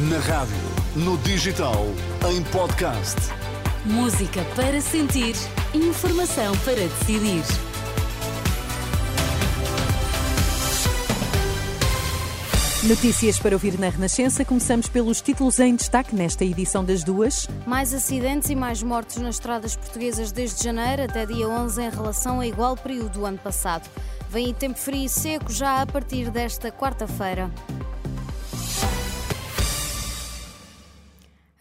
Na rádio, no digital, em podcast. Música para sentir, informação para decidir. Notícias para ouvir na Renascença. Começamos pelos títulos em destaque nesta edição das duas. Mais acidentes e mais mortos nas estradas portuguesas desde janeiro até dia 11 em relação ao igual período do ano passado. Vem tempo frio e seco já a partir desta quarta-feira.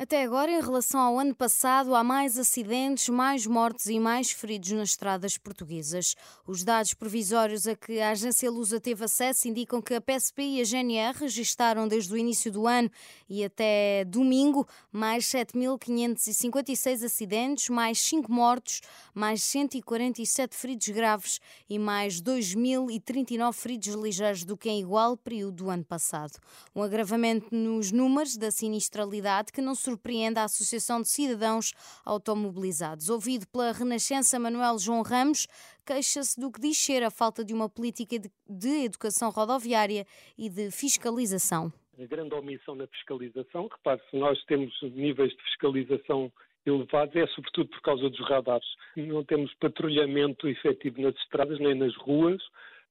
Até agora, em relação ao ano passado, há mais acidentes, mais mortes e mais feridos nas estradas portuguesas. Os dados provisórios a que a agência Lusa teve acesso indicam que a PSP e a GNR registaram desde o início do ano e até domingo mais 7.556 acidentes, mais 5 mortos, mais 147 feridos graves e mais 2.039 feridos ligeiros do que em igual período do ano passado. Um agravamento nos números da sinistralidade que não se surpreende a Associação de Cidadãos Automobilizados. Ouvido pela Renascença, Manuel João Ramos queixa-se do que diz ser a falta de uma política de, educação rodoviária e de fiscalização. A grande omissão na fiscalização, repare, se nós temos níveis de fiscalização elevados é sobretudo por causa dos radares. Não temos patrulhamento efetivo nas estradas nem nas ruas,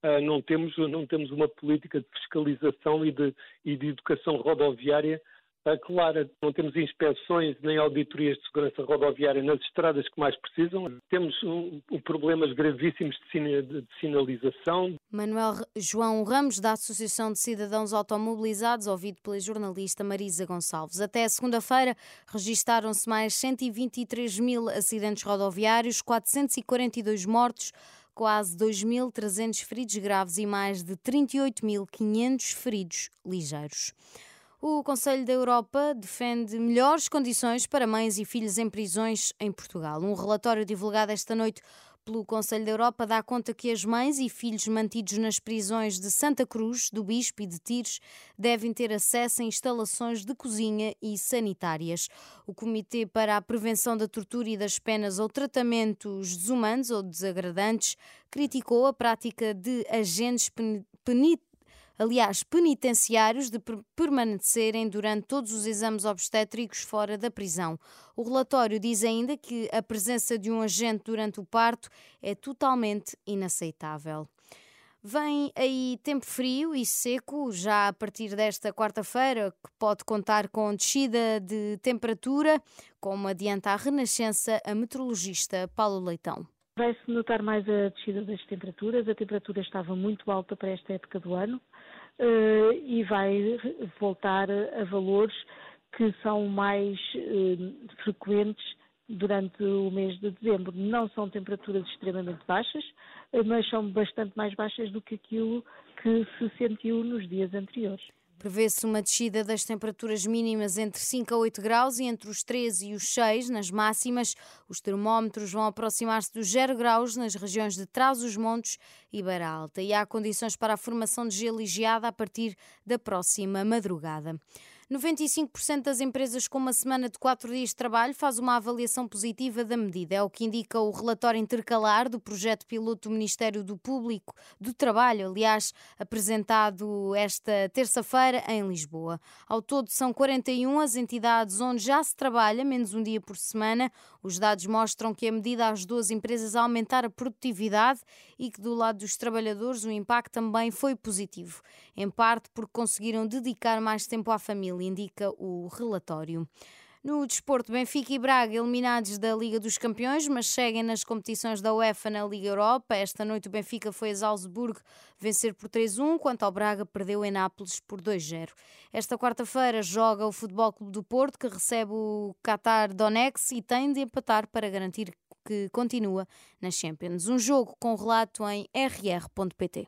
ah, não temos, não temos uma política de fiscalização e de, e de educação rodoviária clara. Não temos inspeções nem auditorias de segurança rodoviária nas estradas que mais precisam. Temos um, um problemas gravíssimos de, de sinalização. Manuel João Ramos, da Associação de Cidadãos Automobilizados, ouvido pela jornalista Marisa Gonçalves. Até segunda-feira registaram-se mais 123 mil acidentes rodoviários, 442 mortos quase 2.300 feridos graves e mais de 38.500 feridos ligeiros. O Conselho da Europa defende melhores condições para mães e filhos em prisões em Portugal. Um relatório divulgado esta noite pelo Conselho da Europa dá conta que as mães e filhos mantidos nas prisões de Santa Cruz, do Bispo e de Tires devem ter acesso a instalações de cozinha e sanitárias. O Comitê para a Prevenção da Tortura e das Penas ou Tratamentos Desumanos ou Desagradantes criticou a prática de agentes penitenciários aliás, penitenciários, de permanecerem durante todos os exames obstétricos fora da prisão. O relatório diz ainda que a presença de um agente durante o parto é totalmente inaceitável. Vem aí tempo frio e seco, já a partir desta quarta-feira, que pode contar com descida de temperatura, como adianta a Renascença a meteorologista Paulo Leitão. Vai-se notar mais a descida das temperaturas. A temperatura estava muito alta para esta época do ano uh, e vai voltar a valores que são mais uh, frequentes durante o mês de dezembro. Não são temperaturas extremamente baixas, uh, mas são bastante mais baixas do que aquilo que se sentiu nos dias anteriores. Prevê-se uma descida das temperaturas mínimas entre 5 a 8 graus e entre os 13 e os 6 nas máximas. Os termómetros vão aproximar-se dos 0 graus nas regiões de Trás-os-Montes e Beira Alta. E há condições para a formação de gelo e geada a partir da próxima madrugada. 95% das empresas com uma semana de quatro dias de trabalho faz uma avaliação positiva da medida. É o que indica o relatório intercalar do projeto piloto do Ministério do Público do Trabalho, aliás, apresentado esta terça-feira em Lisboa. Ao todo, são 41 as entidades onde já se trabalha menos um dia por semana. Os dados mostram que a medida ajudou as empresas a aumentar a produtividade e que, do lado dos trabalhadores, o impacto também foi positivo, em parte porque conseguiram dedicar mais tempo à família indica o relatório. No desporto, Benfica e Braga eliminados da Liga dos Campeões, mas seguem nas competições da UEFA na Liga Europa. Esta noite o Benfica foi a Salzburgo vencer por 3-1, quanto ao Braga perdeu em Nápoles por 2-0. Esta quarta-feira joga o Futebol Clube do Porto, que recebe o Qatar Donex e tem de empatar para garantir que continua na Champions. Um jogo com relato em rr.pt.